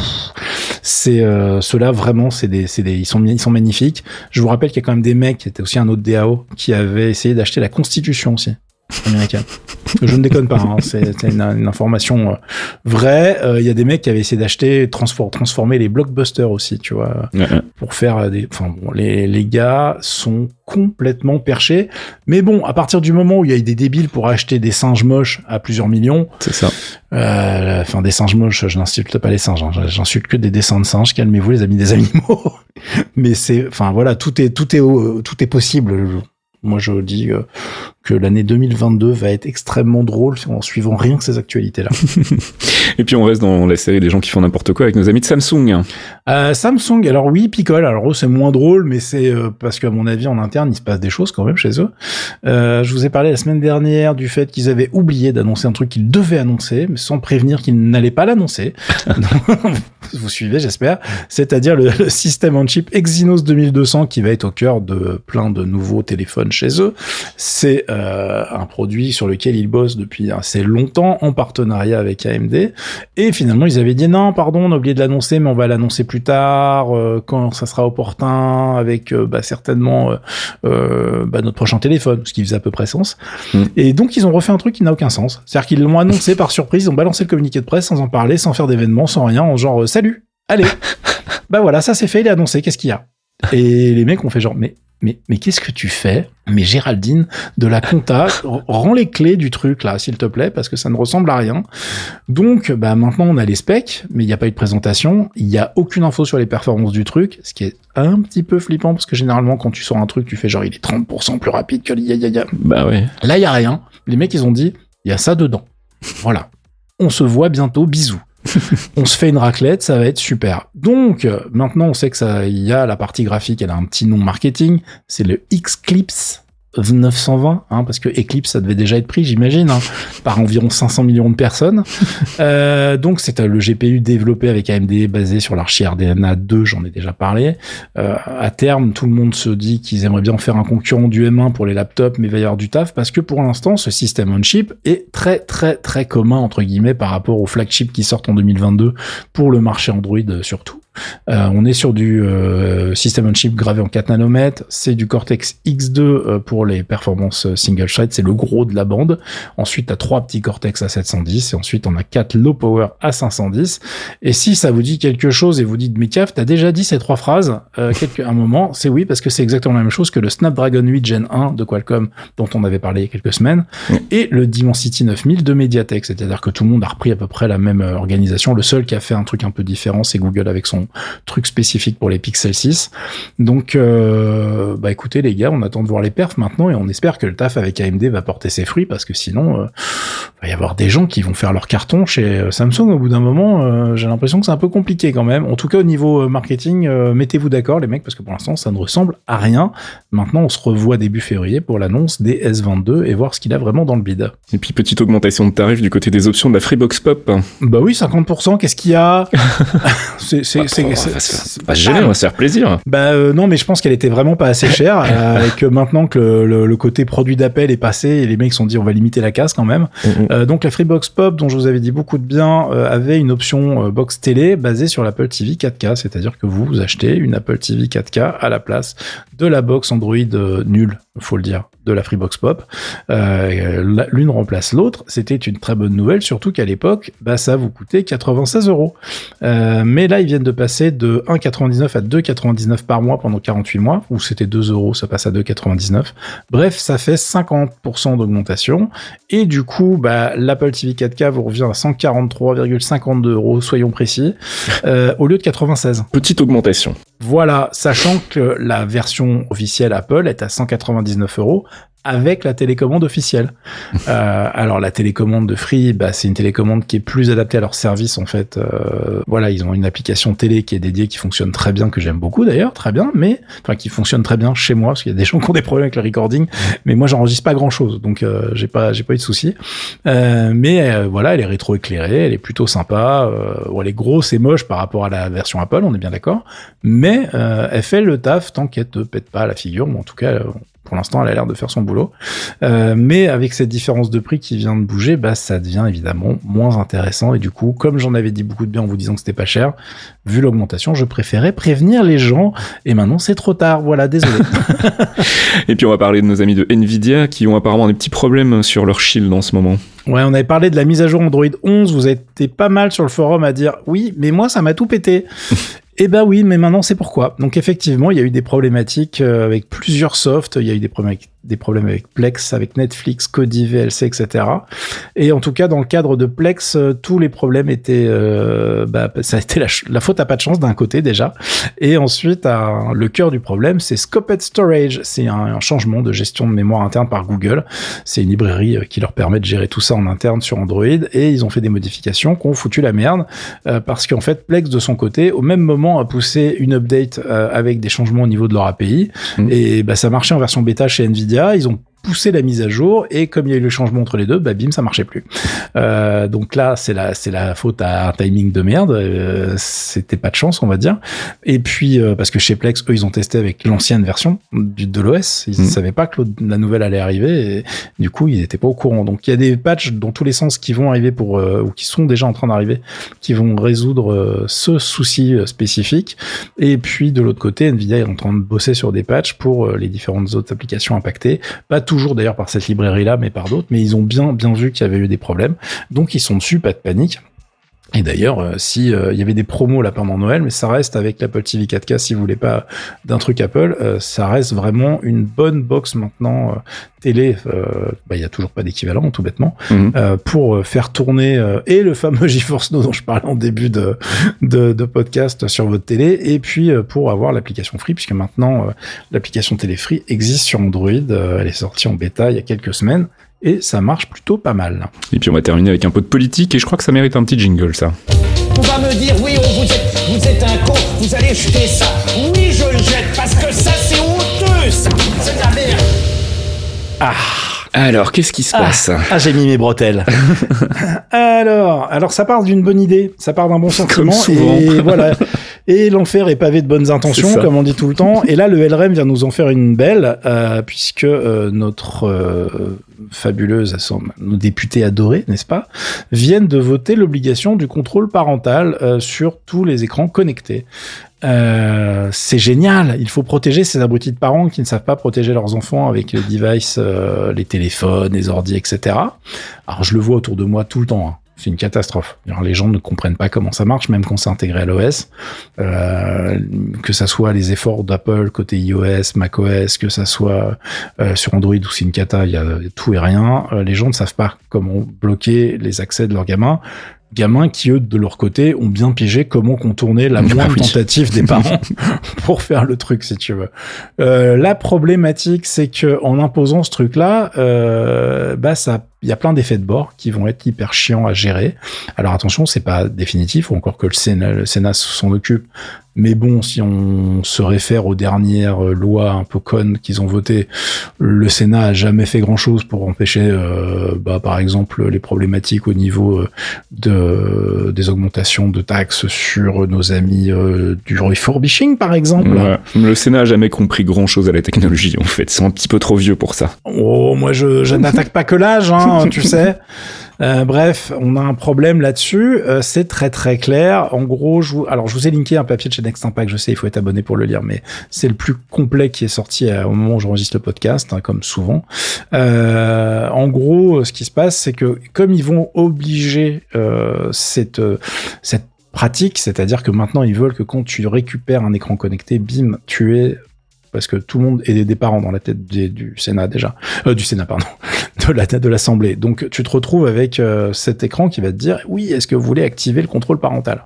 c'est euh, ceux-là vraiment, c'est des, c'est des, ils sont, ils sont magnifiques. Je vous rappelle qu'il y a quand même des mecs, qui étaient aussi un autre DAO, qui avait essayé d'acheter la Constitution aussi américaine. Je ne déconne pas, hein, c'est une, une information euh, vraie. Euh, Il y a des mecs qui avaient essayé d'acheter, transfor- transformer les blockbusters aussi, tu vois Ouais, ouais. pour faire euh, des. Enfin bon, les, les gars sont complètement perchés. Mais bon, à partir du moment où il y a eu des débiles pour acheter des singes moches à plusieurs millions, C'est ça. euh, enfin des singes moches, je n'insulte pas les singes, hein, j'insulte que des dessins de singes. Calmez-vous les amis des animaux. *laughs* Mais c'est, enfin voilà, tout est tout est tout est possible. Moi, je dis euh, que l'année 2022 va être extrêmement drôle en suivant rien que ces actualités-là. *laughs* Et puis on reste dans la série des gens qui font n'importe quoi avec nos amis de Samsung. Euh, Samsung, alors oui, picole. Alors eux, c'est moins drôle, mais c'est euh, parce qu'à mon avis, en interne, il se passe des choses quand même chez eux. Je vous ai parlé la semaine dernière du fait qu'ils avaient oublié d'annoncer un truc qu'ils devaient annoncer, mais sans prévenir qu'ils n'allaient pas l'annoncer. *laughs* *laughs* vous suivez, j'espère. C'est-à-dire le, le système en chip Exynos 2200 qui va être au cœur de plein de nouveaux téléphones chez eux. C'est euh, un produit sur lequel ils bossent depuis assez longtemps en partenariat avec AMD. Et finalement, ils avaient dit non, pardon, on a oublié de l'annoncer, mais on va l'annoncer plus tard, euh, quand ça sera opportun, avec euh, bah, certainement bah, notre prochain téléphone, ce qui faisait à peu près sens. Mm. Et donc, ils ont refait un truc qui n'a aucun sens. C'est-à-dire qu'ils l'ont annoncé par surprise, ils ont balancé le communiqué de presse sans en parler, sans faire d'événement, sans rien, en genre salut, allez. *laughs* bah voilà, ça c'est fait, il est annoncé, qu'est-ce qu'il y a? Et les mecs ont fait genre, mais mais, mais qu'est-ce que tu fais Mais Géraldine, de la compta, rends les clés du truc là, s'il te plaît, parce que ça ne ressemble à rien. Donc, bah maintenant on a les specs, mais il n'y a pas eu de présentation, il n'y a aucune info sur les performances du truc, ce qui est un petit peu flippant, parce que généralement quand tu sors un truc, tu fais genre il est 30% plus rapide que l'IA. Bah ouais. Là, il y a rien. Les mecs, ils ont dit, il y a ça dedans. Voilà. On se voit bientôt, bisous. On se fait une raclette, ça va être super. Donc, euh, maintenant, on sait que ça, il y a la partie graphique, elle a un petit nom marketing, c'est le Xclipse 920, hein, parce que Eclipse, ça devait déjà être pris, j'imagine, hein, *laughs* par environ 500 millions de personnes. Euh, donc, c'est euh, le GPU développé avec AMD, basé sur l'archi RDNA 2, j'en ai déjà parlé. Euh, à terme, tout le monde se dit qu'ils aimeraient bien faire un concurrent du M1 pour les laptops, mais du taf, parce que pour l'instant, ce système on-chip est très, très, très commun, entre guillemets, par rapport aux flagships qui sortent en 2022 pour le marché Android surtout. Euh, on est sur du euh, system on chip gravé en 4 nanomètres. C'est du Cortex X2 euh, pour les performances euh, single thread. C'est le gros de la bande. Ensuite, tu as trois petits Cortex à 710 et ensuite on a quatre low power à 510. Et si ça vous dit quelque chose et vous dites mais caf, t'as déjà dit ces trois phrases euh, *laughs* quelque, un moment, c'est oui parce que c'est exactement la même chose que le Snapdragon 8 Gen 1 de Qualcomm dont on avait parlé il y a quelques semaines et le Dimensity 9000 de Mediatek. C'est-à-dire que tout le monde a repris à peu près la même organisation. Le seul qui a fait un truc un peu différent, c'est Google avec son truc spécifique pour les Pixel 6. Donc, euh, bah écoutez les gars, on attend de voir les perfs maintenant et on espère que le taf avec AMD va porter ses fruits parce que sinon, euh, va y avoir des gens qui vont faire leur carton chez euh, Samsung au bout d'un moment. Euh, J'ai l'impression que c'est un peu compliqué quand même. En tout cas, au niveau marketing, mettez-vous d'accord les mecs parce que pour l'instant, ça ne ressemble à rien. Maintenant, on se revoit début février pour l'annonce des S22 et voir ce qu'il a vraiment dans le bid. Et puis petite augmentation de tarif du côté des options de la Freebox Pop. Bah oui, 50%, qu'est-ce qu'il y a? *laughs* C'est c'est- on va se- faire plaisir. Bah euh, non, mais je pense qu'elle était vraiment pas assez chère *laughs* euh, et que maintenant que le, le- le côté produit d'appel est passé et les mecs sont dit on va limiter la casse quand même. Mhm. Euh, donc la Freebox Pop dont je vous avais dit beaucoup de bien avait une option box télé basée sur l'Apple TV 4K, c'est-à-dire que vous achetez une Apple TV 4K à la place de la box Android nulle, faut le dire, de la Freebox Pop. Euh, L'une remplace l'autre. C'était une très bonne nouvelle, surtout qu'à l'époque, bah ça vous coûtait 96 euros. Euh, mais là, ils viennent de passer de 1,99 à 2,99 par mois pendant 48 mois, ou c'était 2 euros, ça passe à 2,99. Bref, ça fait 50% d'augmentation. Et du coup, bah, l'Apple TV 4K vous revient à 143,52 euros, soyons précis, euh, au lieu de 96. Petite augmentation. Voilà, sachant que la version officielle Apple est à 199 euros avec la télécommande officielle. *laughs* Euh, alors la télécommande de Free, bah, c'est une télécommande qui est plus adaptée à leur service en fait. Euh, voilà, ils ont une application télé qui est dédiée, qui fonctionne très bien, que j'aime beaucoup d'ailleurs, très bien, mais enfin qui fonctionne très bien chez moi parce qu'il y a des gens qui ont des problèmes avec le recording, mais moi j'enregistre pas grand chose, donc euh, j'ai pas j'ai pas eu de soucis. Euh, mais voilà, elle est rétro-éclairée, elle est plutôt sympa. Bon, elle est grosse et moche par rapport à la version Apple, on est bien d'accord. Mais elle fait le taf tant qu'elle te pète pas la figure. En tout cas, pour l'instant, elle a l'air de faire son boulot. Euh, mais avec cette différence de prix qui vient de bouger, bah ça devient évidemment moins intéressant. Et du coup, comme j'en avais dit beaucoup de bien en vous disant que c'était pas cher, vu l'augmentation, je préférais prévenir les gens. Et maintenant, c'est trop tard. Voilà, désolé. *laughs* *laughs* Et puis on va parler de nos amis de Nvidia qui ont apparemment des petits problèmes sur leur shield en ce moment. Ouais, on avait parlé de la mise à jour Android 11. Vous été pas mal sur le forum à dire oui, mais moi ça m'a tout pété. Eh ben oui, mais maintenant c'est pourquoi? Donc effectivement, il y a eu des problématiques euh, avec plusieurs softs. Il y a eu des problèmes avec, Plex, avec Netflix, Kodi, VLC, etc. Et en tout cas, dans le cadre de Plex, euh, tous les problèmes étaient, euh, bah, *laughs* ça a été la, faute à pas de chance d'un côté déjà, et ensuite le cœur du problème, c'est Scoped Storage. C'est un, changement de gestion de mémoire interne par Google. C'est une librairie qui leur permet de gérer tout ça en interne sur Android, et ils ont fait des modifications qui ont foutu la merde parce qu'en fait Plex de son côté au même moment a poussé une update euh, avec des changements au niveau de leur API Mhm. et bah ça marchait en version bêta chez Nvidia ils ont poussé la mise à jour et comme il y a eu le changement entre les deux, bah bim, ça marchait plus. Euh, donc là, c'est la c'est la faute à un timing de merde. Euh, C'était pas de chance, on va dire. Et puis euh, parce que chez Plex, eux, ils ont testé avec l'ancienne version du, de l'OS. Ils Mm. savaient pas que la nouvelle allait arriver et du coup, ils n'étaient pas au courant. Donc il y a des patchs dans tous les sens qui vont arriver pour euh, ou qui sont déjà en train d'arriver, qui vont résoudre euh, ce souci euh, spécifique. Et puis de l'autre côté, Nvidia est en train de bosser sur des patchs pour les différentes autres applications impactées. Pas toujours d'ailleurs par cette librairie-là, mais par d'autres. Mais ils ont bien bien vu qu'il y avait eu des problèmes, donc ils sont dessus, pas de panique. Et d'ailleurs, euh, si euh, il y avait des promos là pendant Noël, mais ça reste avec l'Apple TV 4K, si vous voulez pas d'un truc Apple, euh, ça reste vraiment une bonne box maintenant euh, télé. euh, bah, Il y a toujours pas d'équivalent, tout bêtement, Mhm. euh, pour euh, faire tourner euh, et le fameux *laughs* GeForce Now dont je parlais en début de, de, de podcast sur votre télé, et puis euh, pour avoir l'application Free, puisque maintenant euh, l'application télé Free existe sur Android. euh, elle est sortie en bêta il y a quelques semaines. Et ça marche plutôt pas mal. Et puis on va terminer avec un peu de politique et je crois que ça mérite un petit jingle ça. On va me dire, oui, on vous êtes, vous êtes un con, vous allez jeter ça. Oui, je le jette, parce que ça, c'est honteux, ça. C'est de la merde. Alors, qu'est-ce qui se passe? Ah, j'ai mis mes bretelles. *laughs* alors, alors ça part d'une bonne idée, ça part d'un bon sentiment souvent. et voilà. *laughs* Et l'enfer est pavé de bonnes intentions, comme on dit tout le temps. Et là, le LRM vient nous en faire une belle, euh, puisque euh, notre euh, fabuleuse, assemblée- nos députés adorés, n'est-ce pas, viennent de voter l'obligation du contrôle parental euh, sur tous les écrans connectés. Euh, c'est génial. Il faut protéger ces abrutis de parents qui ne savent pas protéger leurs enfants avec les devices, euh, les téléphones, les ordi, etc. Alors je le vois autour de moi tout le temps. hein. C'est une catastrophe. Les gens ne comprennent pas comment ça marche, même quand c'est intégré à l'OS. Euh, que ça soit les efforts d'Apple côté iOS, macOS, que ça soit euh, sur Android ou c'est une cata, il y a tout et rien. Euh, les gens ne savent pas comment bloquer les accès de leurs gamins. Gamins qui, eux, de leur côté, ont bien pigé comment contourner la moindre oui. tentative des parents *laughs* *laughs* pour faire le truc, si tu veux. Euh, la problématique, c'est que en imposant ce truc-là, euh, bah ça, il y a plein d'effets de bord qui vont être hyper chiants à gérer. Alors attention, c'est pas définitif, ou encore que le Sénat, le Sénat s'en occupe. Mais bon, si on se réfère aux dernières euh, lois un peu connes qu'ils ont votées, le Sénat a jamais fait grand-chose pour empêcher, euh, bah, par exemple, les problématiques au niveau euh, de des augmentations de taxes sur nos amis euh, du refurbishing, par exemple. Ouais. Le Sénat a jamais compris grand chose à la technologie en fait. Sont un petit peu trop vieux pour ça. Oh, moi je, je n'attaque pas que l'âge, hein, *laughs* tu sais. Euh, bref, on a un problème là-dessus. Euh, c'est très très clair. En gros, je vous, alors je vous ai linké un papier de chez Next Impact. Je sais, il faut être abonné pour le lire, mais c'est le plus complet qui est sorti euh, au moment où j'enregistre le podcast, hein, comme souvent. En gros, ce qui se passe, c'est que comme ils vont obliger cette cette pratique, c'est-à-dire que maintenant ils veulent que quand tu récupères un écran connecté, bim, tu es parce que tout le monde est des parents dans la tête du Sénat déjà, euh, du Sénat pardon, *laughs* de la tête de l'Assemblée. Donc tu te retrouves avec euh, cet écran qui va te dire oui, est-ce que vous voulez activer le contrôle parental?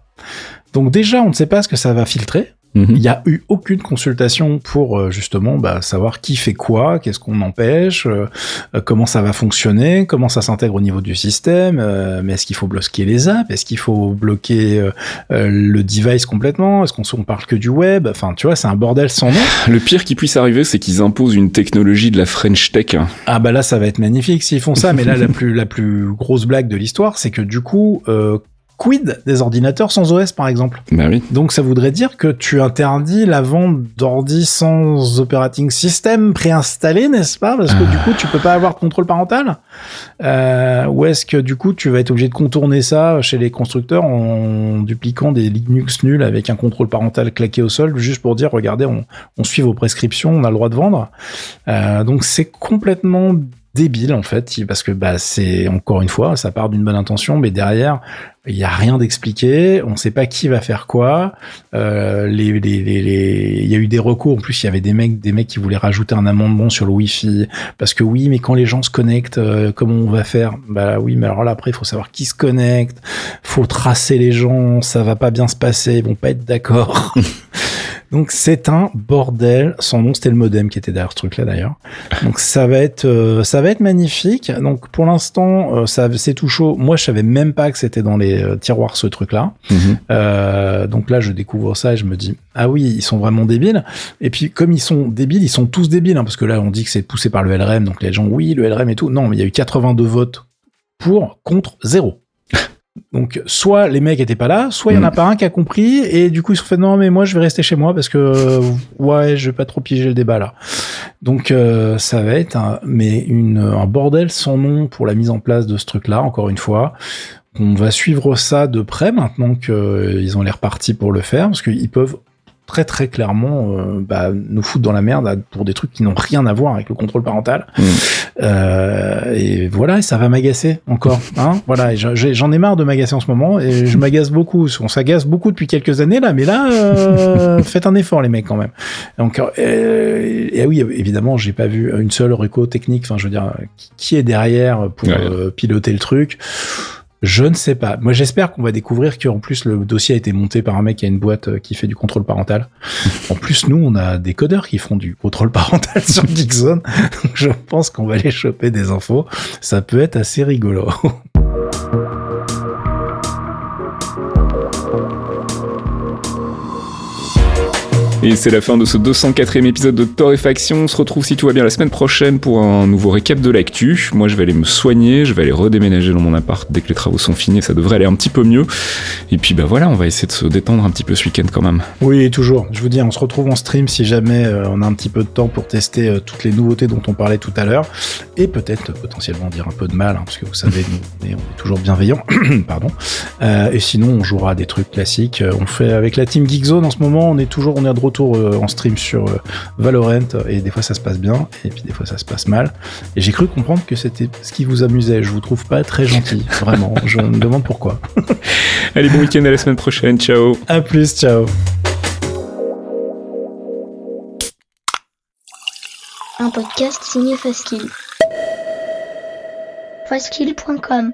Donc déjà, on ne sait pas ce que ça va filtrer. Mhm. Il n'y a eu aucune consultation pour euh, justement bah, savoir qui fait quoi, qu'est-ce qu'on empêche, euh, euh, comment ça va fonctionner, comment ça s'intègre au niveau du système, euh, mais est-ce qu'il faut bloquer les apps, est-ce qu'il faut bloquer euh, le device complètement, est-ce qu'on on parle que du web, enfin tu vois c'est un bordel sans nom. *laughs* Le pire qui puisse arriver, c'est qu'ils imposent une technologie de la French Tech. Ah bah là ça va être magnifique s'ils font ça, mais là la plus la plus grosse blague de l'histoire c'est que du coup euh, quid des ordinateurs sans OS par exemple? Bah oui. Donc ça voudrait dire que tu interdis la vente d'ordi sans operating system préinstallé, n'est-ce pas? Parce que du coup, tu peux pas avoir de contrôle parental? Euh, ou est-ce que du coup, tu vas être obligé de contourner ça chez les constructeurs en dupliquant des Linux nuls avec un contrôle parental claqué au sol, juste pour dire, regardez, on, on suit vos prescriptions, on a le droit de vendre? Euh, donc c'est complètement débile en fait parce que bah c'est encore une fois ça part d'une bonne intention mais derrière il y a rien d'expliqué on sait pas qui va faire quoi. Euh, il y a eu des recours. En plus il y avait des mecs des mecs qui voulaient rajouter un amendement sur le wifi. Parce que oui mais quand les gens se connectent euh, comment on va faire? Bah oui mais alors là après il faut savoir qui se connecte. Faut tracer les gens ça va pas bien se passer ils vont pas être d'accord *laughs* Donc c'est un bordel. Son nom c'était le modem qui était derrière ce truc-là d'ailleurs. Donc ça va être euh, ça va être magnifique. Donc pour l'instant euh, ça c'est tout chaud. Moi je savais même pas que c'était dans les euh, tiroirs ce truc-là. Mhm. Euh, donc là je découvre ça et je me dis ah oui ils sont vraiment débiles. Et puis comme ils sont débiles ils sont tous débiles hein, parce que là on dit que c'est poussé par le LRM donc les gens oui le LRM et tout. Non mais il y a eu 82 votes pour contre zéro. Donc, soit les mecs étaient pas là, soit il y en a Mm. pas un qui a compris, et du coup, ils se sont fait, non, mais moi, je vais rester chez moi parce que, euh, ouais, je vais pas trop piéger le débat là. Donc, euh, ça va être un, mais une, un bordel sans nom pour la mise en place de ce truc-là, encore une fois. On va suivre ça de près maintenant qu'ils ont l'air partis pour le faire, parce qu'ils peuvent très très clairement euh, bah, nous foutre dans la merde pour des trucs qui n'ont rien à voir avec le contrôle parental. Mm. Euh, et voilà, et ça va m'agacer encore. *laughs* Hein voilà, j'en ai marre de m'agacer en ce moment et je m'agace beaucoup. On s'agace beaucoup depuis quelques années là, mais là, euh, *laughs* faites un effort les mecs quand même. Donc, euh, et oui, évidemment, j'ai pas vu une seule reco technique. Enfin, je veux dire, qui- est derrière pour Ouais. euh, piloter le truc je ne sais pas. Moi, j'espère qu'on va découvrir qu'en plus, le dossier a été monté par un mec qui a une boîte euh, qui fait du contrôle parental. *laughs* En plus, nous, on a des codeurs qui font du contrôle parental sur *laughs* Geekzone. Donc, je pense qu'on va aller choper des infos. Ça peut être assez rigolo. *laughs* Et c'est la fin de ce 204e épisode de Torréfaction. On se retrouve si tout va bien la semaine prochaine pour un nouveau récap de l'actu. Moi, je vais aller me soigner, je vais aller redéménager dans mon appart dès que les travaux sont finis, ça devrait aller un petit peu mieux. Et puis bah voilà, on va essayer de se détendre un petit peu ce week-end quand même. Oui, toujours. Je vous dis, on se retrouve en stream si jamais euh, on a un petit peu de temps pour tester euh, toutes les nouveautés dont on parlait tout à l'heure. Et peut-être euh, potentiellement dire un peu de mal, hein, parce que vous savez, nous, on est, toujours bienveillants. *clears throat* Pardon. Et sinon, on jouera à des trucs classiques. On fait avec la team Geekzone en ce moment, on est toujours, on est de retour euh, en stream sur euh, Valorant. Et des fois, ça se passe bien. Et puis des fois, ça se passe mal. Et j'ai cru comprendre que c'était ce qui vous amusait. Je vous trouve pas très gentil. *laughs* Vraiment. Je me demande pourquoi. *laughs* Allez, bon week-end à la semaine prochaine, ciao À plus. Ciao. Un podcast signé Faskill. Faskill.com